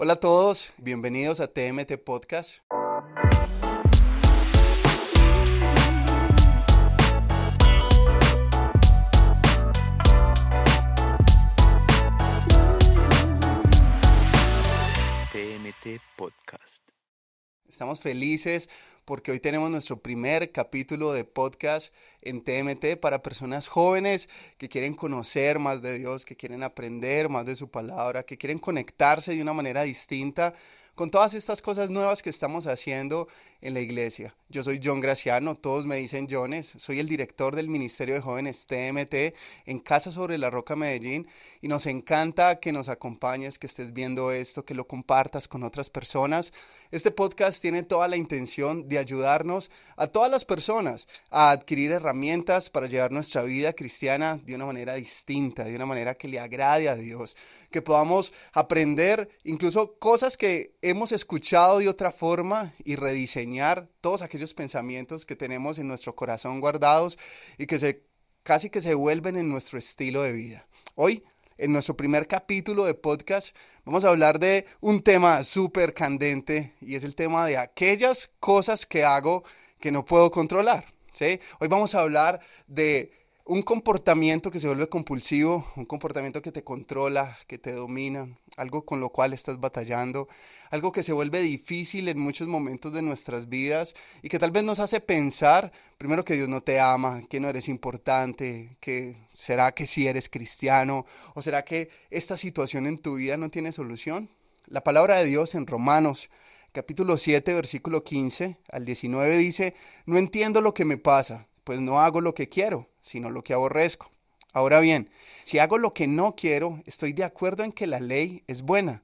Hola a todos, bienvenidos a TMT Podcast. TMT Podcast. Estamos felices porque hoy tenemos nuestro primer capítulo de podcast en TMT para personas jóvenes que quieren conocer más de Dios, que quieren aprender más de su palabra, que quieren conectarse de una manera distinta con todas estas cosas nuevas que estamos haciendo en la iglesia. Yo soy John Graciano, todos me dicen Jones, soy el director del Ministerio de Jóvenes TMT en Casa sobre la Roca Medellín y nos encanta que nos acompañes, que estés viendo esto, que lo compartas con otras personas. Este podcast tiene toda la intención de ayudarnos a todas las personas a adquirir herramientas para llevar nuestra vida cristiana de una manera distinta, de una manera que le agrade a Dios, que podamos aprender incluso cosas que hemos escuchado de otra forma y rediseñar todos aquellos pensamientos que tenemos en nuestro corazón guardados y que se casi que se vuelven en nuestro estilo de vida. Hoy, en nuestro primer capítulo de podcast, vamos a hablar de un tema súper candente y es el tema de aquellas cosas que hago que no puedo controlar. ¿sí? Hoy vamos a hablar de un comportamiento que se vuelve compulsivo, un comportamiento que te controla, que te domina, algo con lo cual estás batallando, algo que se vuelve difícil en muchos momentos de nuestras vidas y que tal vez nos hace pensar, primero que Dios no te ama, que no eres importante, que será que si eres cristiano o será que esta situación en tu vida no tiene solución. La palabra de Dios en Romanos capítulo 7 versículo 15 al 19 dice, no entiendo lo que me pasa pues no hago lo que quiero, sino lo que aborrezco. Ahora bien, si hago lo que no quiero, estoy de acuerdo en que la ley es buena,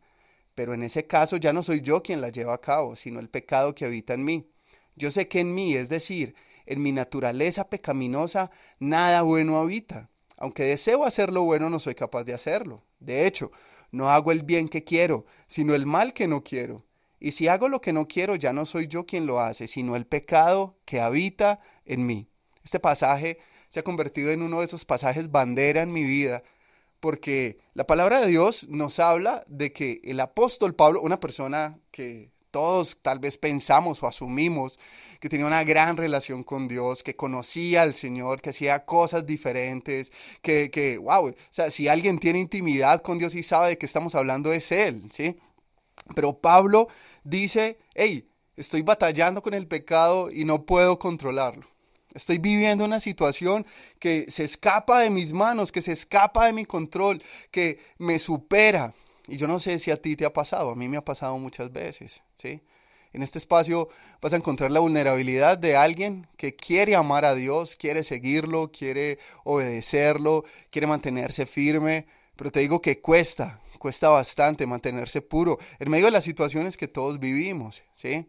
pero en ese caso ya no soy yo quien la lleva a cabo, sino el pecado que habita en mí. Yo sé que en mí, es decir, en mi naturaleza pecaminosa, nada bueno habita. Aunque deseo hacer lo bueno, no soy capaz de hacerlo. De hecho, no hago el bien que quiero, sino el mal que no quiero. Y si hago lo que no quiero, ya no soy yo quien lo hace, sino el pecado que habita en mí. Este pasaje se ha convertido en uno de esos pasajes bandera en mi vida, porque la palabra de Dios nos habla de que el apóstol Pablo, una persona que todos tal vez pensamos o asumimos que tenía una gran relación con Dios, que conocía al Señor, que hacía cosas diferentes, que, wow, o sea, si alguien tiene intimidad con Dios y sabe de qué estamos hablando es Él, ¿sí? Pero Pablo dice, hey, estoy batallando con el pecado y no puedo controlarlo. Estoy viviendo una situación que se escapa de mis manos, que se escapa de mi control, que me supera. Y yo no sé si a ti te ha pasado, a mí me ha pasado muchas veces, ¿sí? En este espacio vas a encontrar la vulnerabilidad de alguien que quiere amar a Dios, quiere seguirlo, quiere obedecerlo, quiere mantenerse firme, pero te digo que cuesta, cuesta bastante mantenerse puro en medio de las situaciones que todos vivimos, ¿sí?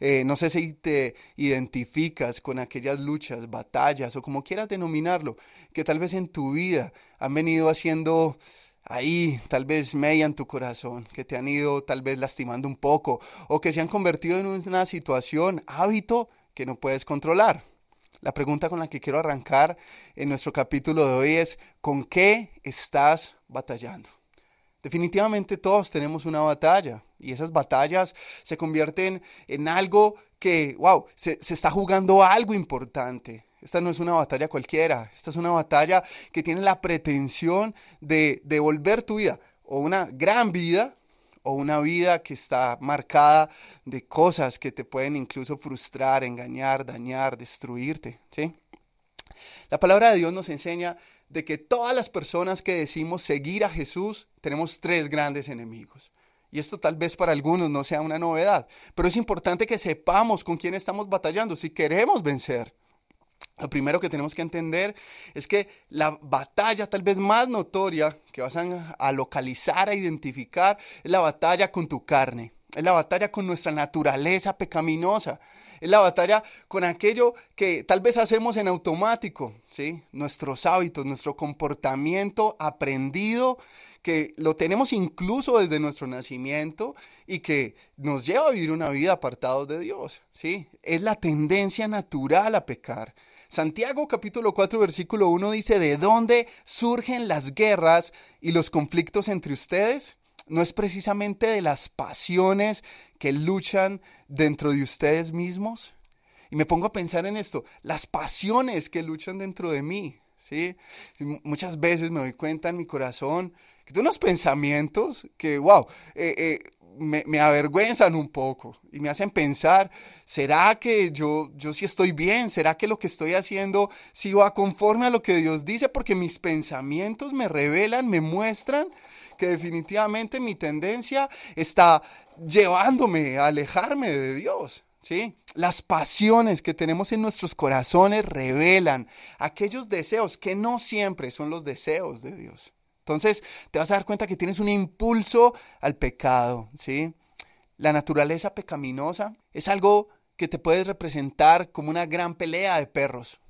Eh, no sé si te identificas con aquellas luchas, batallas o como quieras denominarlo, que tal vez en tu vida han venido haciendo ahí tal vez en tu corazón, que te han ido tal vez lastimando un poco o que se han convertido en una situación, hábito que no puedes controlar. La pregunta con la que quiero arrancar en nuestro capítulo de hoy es, ¿con qué estás batallando? Definitivamente todos tenemos una batalla y esas batallas se convierten en algo que, wow, se, está jugando algo importante. Esta no es una batalla cualquiera, esta es una batalla que tiene la pretensión de devolver tu vida o una gran vida o una vida que está marcada de cosas que te pueden incluso frustrar, engañar, dañar, destruirte, ¿sí? La palabra de Dios nos enseña de que todas las personas que decimos seguir a Jesús tenemos tres grandes enemigos. Y esto tal vez para algunos no sea una novedad, pero es importante que sepamos con quién estamos batallando si queremos vencer. Lo primero que tenemos que entender es que la batalla tal vez más notoria que vas a, localizar, a identificar, es la batalla con tu carne, es la batalla con nuestra naturaleza pecaminosa. Es la batalla con aquello que tal vez hacemos en automático, ¿sí? Nuestros hábitos, nuestro comportamiento aprendido, que lo tenemos incluso desde nuestro nacimiento y que nos lleva a vivir una vida apartados de Dios, ¿sí? Es la tendencia natural a pecar. Santiago capítulo 4 versículo 1 dice, ¿de dónde surgen las guerras y los conflictos entre ustedes? no es precisamente de las pasiones que luchan dentro de ustedes mismos. Y me pongo a pensar en esto, las pasiones que luchan dentro de mí, ¿sí? Muchas veces me doy cuenta en mi corazón que tengo unos pensamientos que, wow, eh, eh, me, avergüenzan un poco y me hacen pensar, ¿será que yo, yo sí estoy bien? ¿Será que lo que estoy haciendo sí va conforme a lo que Dios dice? Porque mis pensamientos me revelan, me muestran que definitivamente mi tendencia está llevándome a alejarme de Dios. ¿Sí? Las pasiones que tenemos en nuestros corazones revelan aquellos deseos que no siempre son los deseos de Dios. Entonces te vas a dar cuenta que tienes un impulso al pecado, ¿sí? La naturaleza pecaminosa es algo que te puedes representar como una gran pelea de perros.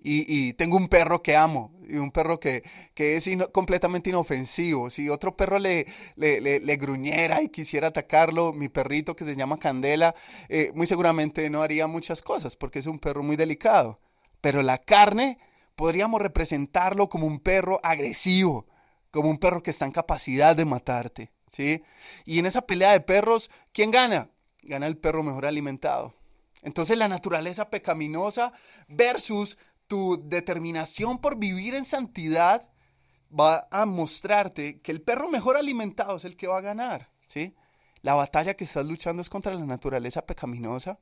Y, tengo un perro que amo, y un perro que, es completamente inofensivo. Si otro perro le, le, gruñera y quisiera atacarlo, mi perrito que se llama Candela, eh, muy seguramente no haría muchas cosas porque es un perro muy delicado. Pero la carne podríamos representarlo como un perro agresivo, como un perro que está en capacidad de matarte, ¿sí? Y en esa pelea de perros, ¿quién gana? Gana el perro mejor alimentado. Entonces la naturaleza pecaminosa versus tu determinación por vivir en santidad va a mostrarte que el perro mejor alimentado es el que va a ganar, ¿sí? La batalla que estás luchando es contra la naturaleza pecaminosa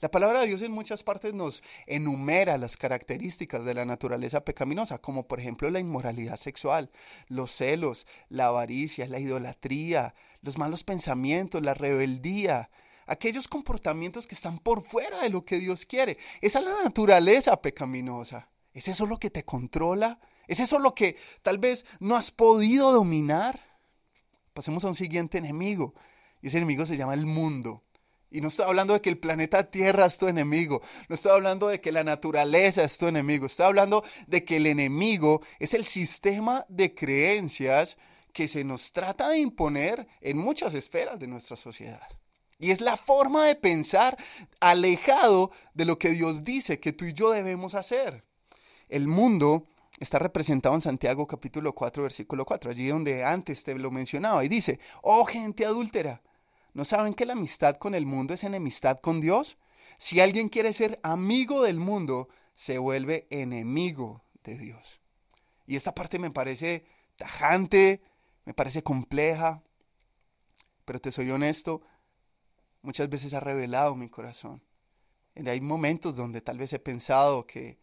la palabra de Dios en muchas partes nos enumera las características de la naturaleza pecaminosa, como por ejemplo la inmoralidad sexual, los celos, la avaricia, la idolatría, los malos pensamientos, la rebeldía, aquellos comportamientos que están por fuera de lo que Dios quiere. Esa es la naturaleza pecaminosa. ¿Es eso lo que te controla? ¿Es eso lo que tal vez no has podido dominar? Pasemos a un siguiente enemigo. Y ese enemigo se llama el mundo. Y no estoy hablando de que el planeta Tierra es tu enemigo, no estoy hablando de que la naturaleza es tu enemigo, estoy hablando de que el enemigo es el sistema de creencias que se nos trata de imponer en muchas esferas de nuestra sociedad. Y es la forma de pensar alejado de lo que Dios dice que tú y yo debemos hacer. El mundo está representado en Santiago capítulo 4, versículo 4, allí donde antes te lo mencionaba, y dice, oh gente adúltera, ¿No saben que la amistad con el mundo es enemistad con Dios? Si alguien quiere ser amigo del mundo, se vuelve enemigo de Dios. Y esta parte me parece tajante, me parece compleja, pero te soy honesto, muchas veces ha revelado mi corazón. Hay momentos donde tal vez he pensado que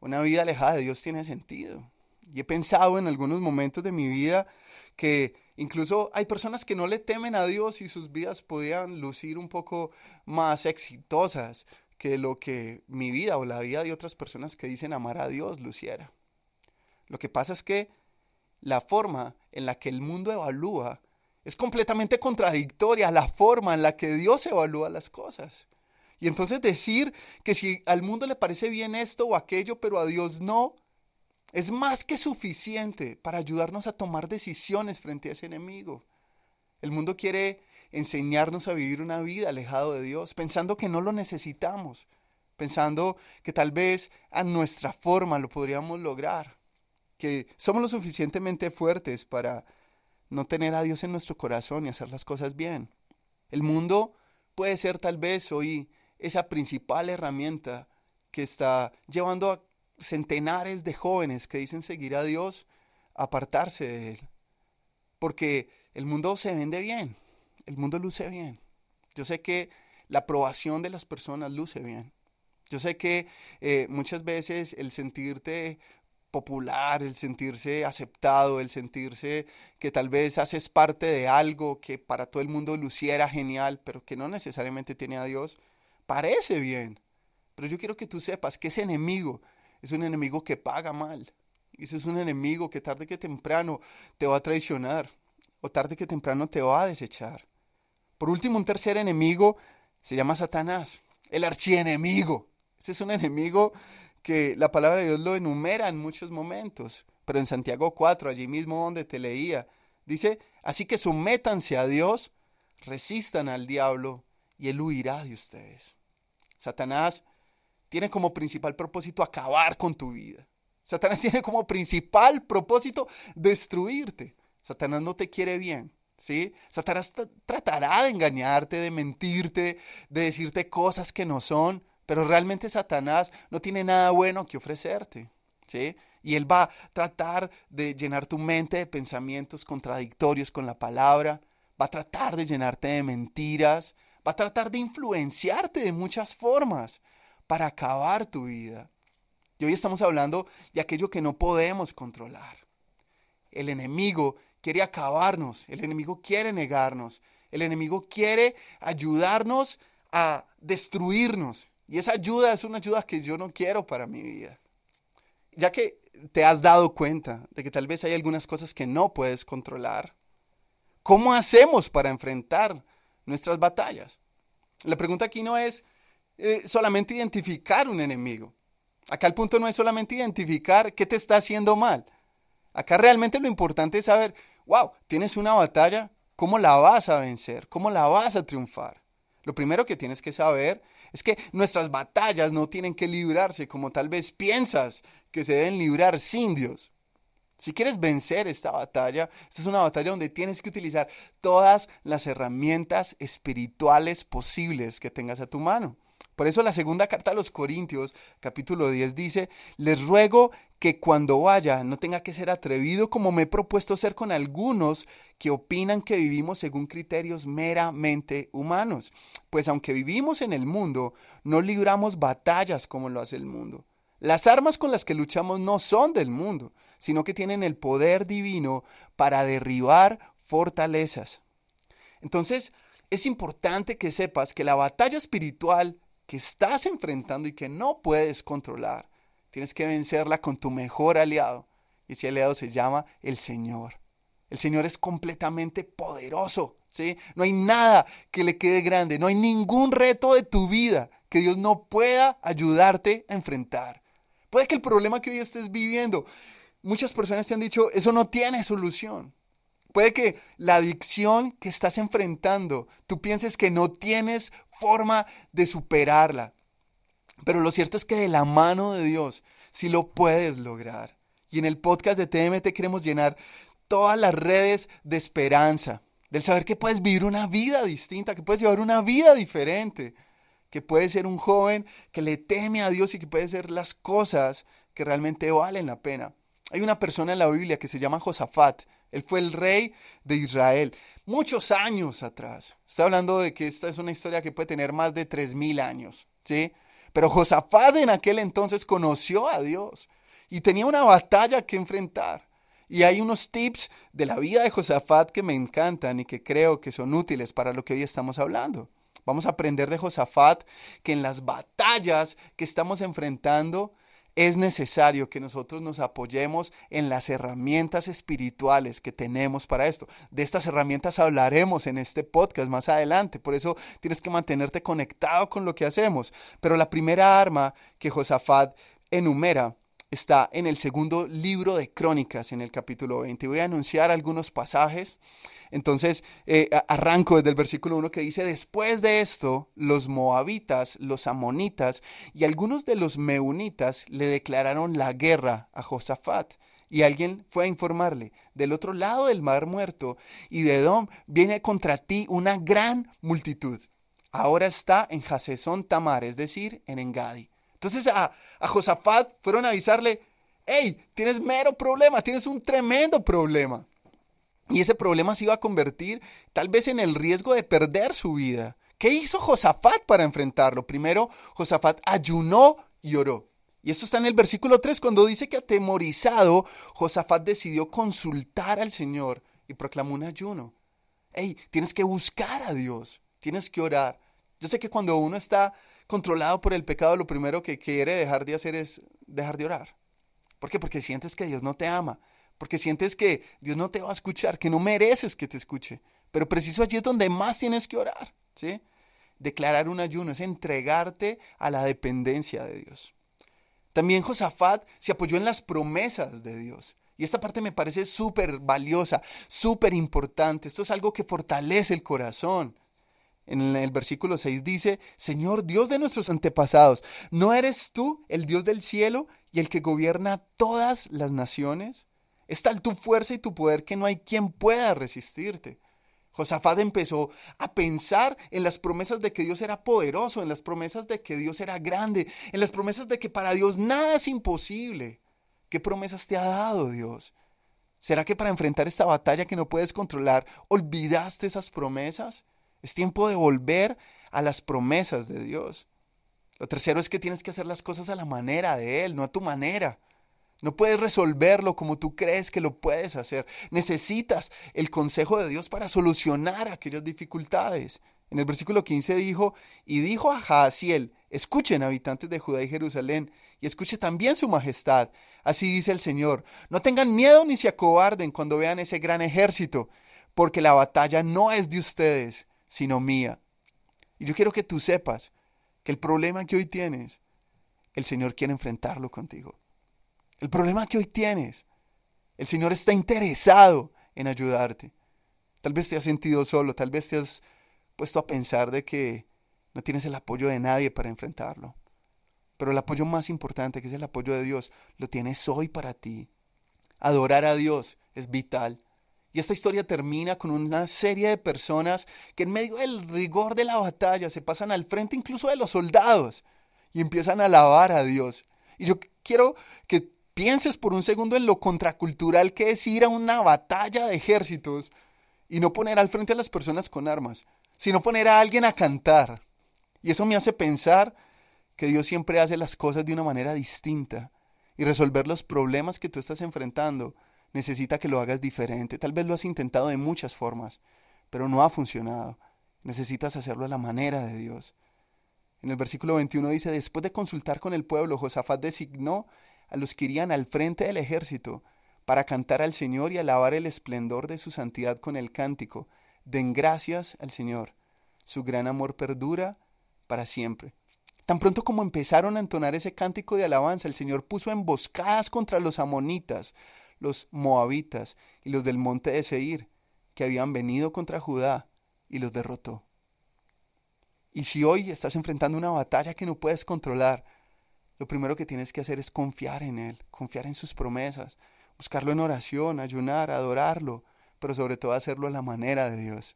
una vida alejada de Dios tiene sentido. Y he pensado en algunos momentos de mi vida que Incluso hay personas que no le temen a Dios y sus vidas podían lucir un poco más exitosas que lo que mi vida o la vida de otras personas que dicen amar a Dios luciera. Lo que pasa es que la forma en la que el mundo evalúa es completamente contradictoria a la forma en la que Dios evalúa las cosas. Y entonces decir que si al mundo le parece bien esto o aquello, pero a Dios no, es más que suficiente para ayudarnos a tomar decisiones frente a ese enemigo. El mundo quiere enseñarnos a vivir una vida alejado de Dios, pensando que no lo necesitamos, pensando que tal vez a nuestra forma lo podríamos lograr, que somos lo suficientemente fuertes para no tener a Dios en nuestro corazón y hacer las cosas bien. El mundo puede ser tal vez hoy esa principal herramienta que está llevando a centenares de jóvenes que dicen seguir a Dios, apartarse de Él. Porque el mundo se vende bien, el mundo luce bien. Yo sé que la aprobación de las personas luce bien. Yo sé que eh, muchas veces el sentirte popular, el sentirse aceptado, el sentirse que tal vez haces parte de algo que para todo el mundo luciera genial, pero que no necesariamente tiene a Dios, parece bien. Pero yo quiero que tú sepas que ese enemigo es un enemigo que paga mal. Ese es un enemigo que tarde que temprano te va a traicionar o tarde que temprano te va a desechar. Por último, un tercer enemigo se llama Satanás, el archienemigo. Ese es un enemigo que la palabra de Dios lo enumera en muchos momentos, pero en Santiago 4, allí mismo donde te leía, dice, así que sométanse a Dios, resistan al diablo y él huirá de ustedes. Satanás tiene como principal propósito acabar con tu vida. Satanás tiene como principal propósito destruirte. Satanás no te quiere bien. ¿sí? Satanás tratará de engañarte, de mentirte, de decirte cosas que no son, pero realmente Satanás no tiene nada bueno que ofrecerte, ¿sí? Y él va a tratar de llenar tu mente de pensamientos contradictorios con la palabra, va a tratar de llenarte de mentiras, va a tratar de influenciarte de muchas formas para acabar tu vida. Y hoy estamos hablando de aquello que no podemos controlar. El enemigo quiere acabarnos, el enemigo quiere negarnos, el enemigo quiere ayudarnos a destruirnos. Y esa ayuda es una ayuda que yo no quiero para mi vida. Ya que te has dado cuenta de que tal vez hay algunas cosas que no puedes controlar, ¿cómo hacemos para enfrentar nuestras batallas? La pregunta aquí no es eh, solamente identificar un enemigo. Acá el punto no es solamente identificar qué te está haciendo mal. Acá realmente lo importante es saber wow, tienes una batalla, ¿cómo la vas a vencer? ¿Cómo la vas a triunfar? Lo primero que tienes que saber es que nuestras batallas no tienen que librarse como tal vez piensas que se deben librar sin Dios. Si quieres vencer esta batalla, esta es una batalla donde tienes que utilizar todas las herramientas espirituales posibles que tengas a tu mano. Por eso la segunda carta a los Corintios, capítulo 10, dice, les ruego que cuando vaya no tenga que ser atrevido como me he propuesto ser con algunos que opinan que vivimos según criterios meramente humanos. Pues aunque vivimos en el mundo, no libramos batallas como lo hace el mundo. Las armas con las que luchamos no son del mundo, sino que tienen el poder divino para derribar fortalezas. Entonces, es importante que sepas que la batalla espiritual que estás enfrentando y que no puedes controlar, tienes que vencerla con tu mejor aliado. Y ese aliado se llama el Señor. El Señor es completamente poderoso, ¿sí? No hay nada que le quede grande, no hay ningún reto de tu vida que Dios no pueda ayudarte a enfrentar. Puede que el problema que hoy estés viviendo, muchas personas te han dicho, eso no tiene solución. Puede que la adicción que estás enfrentando, tú pienses que no tienes forma de superarla. Pero lo cierto es que de la mano de Dios sí lo puedes lograr. Y en el podcast de TMT queremos llenar todas las redes de esperanza, del saber que puedes vivir una vida distinta, que puedes llevar una vida diferente, que puedes ser un joven que le teme a Dios y que puede hacer las cosas que realmente valen la pena. Hay una persona en la Biblia que se llama Josafat. Él fue el rey de Israel muchos años atrás. Está hablando de que esta es una historia que puede tener más de 3.000 años, ¿sí? Pero Josafat en aquel entonces conoció a Dios y tenía una batalla que enfrentar. Y hay unos tips de la vida de Josafat que me encantan y que creo que son útiles para lo que hoy estamos hablando. Vamos a aprender de Josafat que en las batallas que estamos enfrentando es necesario que nosotros nos apoyemos en las herramientas espirituales que tenemos para esto. De estas herramientas hablaremos en este podcast más adelante, por eso tienes que mantenerte conectado con lo que hacemos. Pero la primera arma que Josafat enumera está en el segundo libro de Crónicas, en el capítulo 20. Voy a anunciar algunos pasajes entonces, eh, arranco desde el versículo 1 que dice, después de esto, los moabitas, los amonitas y algunos de los meunitas le declararon la guerra a Josafat. Y alguien fue a informarle, del otro lado del mar muerto y de Edom viene contra ti una gran multitud. Ahora está en Hasesón Tamar, es decir, en Engadi. Entonces a, a Josafat fueron a avisarle, hey, tienes mero problema, tienes un tremendo problema. Y ese problema se iba a convertir tal vez en el riesgo de perder su vida. ¿Qué hizo Josafat para enfrentarlo? Primero, Josafat ayunó y oró. Y esto está en el versículo 3, cuando dice que atemorizado, Josafat decidió consultar al Señor y proclamó un ayuno. Hey, tienes que buscar a Dios, tienes que orar. Yo sé que cuando uno está controlado por el pecado, lo primero que quiere dejar de hacer es dejar de orar. ¿Por qué? Porque sientes que Dios no te ama, porque sientes que Dios no te va a escuchar, que no mereces que te escuche. Pero preciso allí es donde más tienes que orar, ¿sí? Declarar un ayuno es entregarte a la dependencia de Dios. También Josafat se apoyó en las promesas de Dios. Y esta parte me parece súper valiosa, súper importante. Esto es algo que fortalece el corazón. En el versículo 6 dice, Señor Dios de nuestros antepasados, ¿no eres tú el Dios del cielo y el que gobierna todas las naciones? Es tal tu fuerza y tu poder que no hay quien pueda resistirte. Josafat empezó a pensar en las promesas de que Dios era poderoso, en las promesas de que Dios era grande, en las promesas de que para Dios nada es imposible. ¿Qué promesas te ha dado Dios? ¿Será que para enfrentar esta batalla que no puedes controlar olvidaste esas promesas? Es tiempo de volver a las promesas de Dios. Lo tercero es que tienes que hacer las cosas a la manera de Él, no a tu manera. No puedes resolverlo como tú crees que lo puedes hacer. Necesitas el consejo de Dios para solucionar aquellas dificultades. En el versículo 15 dijo, y dijo a Jaasiel, escuchen habitantes de Judá y Jerusalén, y escuche también su majestad. Así dice el Señor, no tengan miedo ni se acobarden cuando vean ese gran ejército, porque la batalla no es de ustedes, sino mía. Y yo quiero que tú sepas que el problema que hoy tienes, el Señor quiere enfrentarlo contigo. El problema que hoy tienes, el Señor está interesado en ayudarte. Tal vez te has sentido solo, tal vez te has puesto a pensar de que no tienes el apoyo de nadie para enfrentarlo. Pero el apoyo más importante, que es el apoyo de Dios, lo tienes hoy para ti. Adorar a Dios es vital. Y esta historia termina con una serie de personas que en medio del rigor de la batalla se pasan al frente incluso de los soldados y empiezan a alabar a Dios. Y yo quiero que pienses por un segundo en lo contracultural que es ir a una batalla de ejércitos y no poner al frente a las personas con armas, sino poner a alguien a cantar. Y eso me hace pensar que Dios siempre hace las cosas de una manera distinta y resolver los problemas que tú estás enfrentando necesita que lo hagas diferente. Tal vez lo has intentado de muchas formas, pero no ha funcionado. Necesitas hacerlo a la manera de Dios. En el versículo 21 dice, después de consultar con el pueblo, Josafat designó a los que irían al frente del ejército para cantar al Señor y alabar el esplendor de su santidad con el cántico. Den gracias al Señor. Su gran amor perdura para siempre. Tan pronto como empezaron a entonar ese cántico de alabanza, el Señor puso emboscadas contra los amonitas, los moabitas y los del monte de Seir, que habían venido contra Judá, y los derrotó. Y si hoy estás enfrentando una batalla que no puedes controlar, lo primero que tienes que hacer es confiar en Él, confiar en sus promesas, buscarlo en oración, ayunar, adorarlo, pero sobre todo hacerlo a la manera de Dios.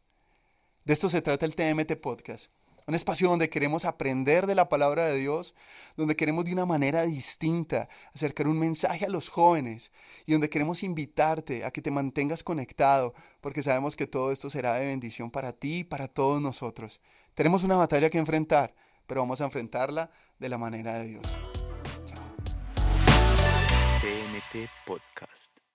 De esto se trata el TMT Podcast. Un espacio donde queremos aprender de la palabra de Dios, donde queremos de una manera distinta acercar un mensaje a los jóvenes y donde queremos invitarte a que te mantengas conectado, porque sabemos que todo esto será de bendición para ti y para todos nosotros. Tenemos una batalla que enfrentar, pero vamos a enfrentarla de la manera de Dios. TNT Podcast.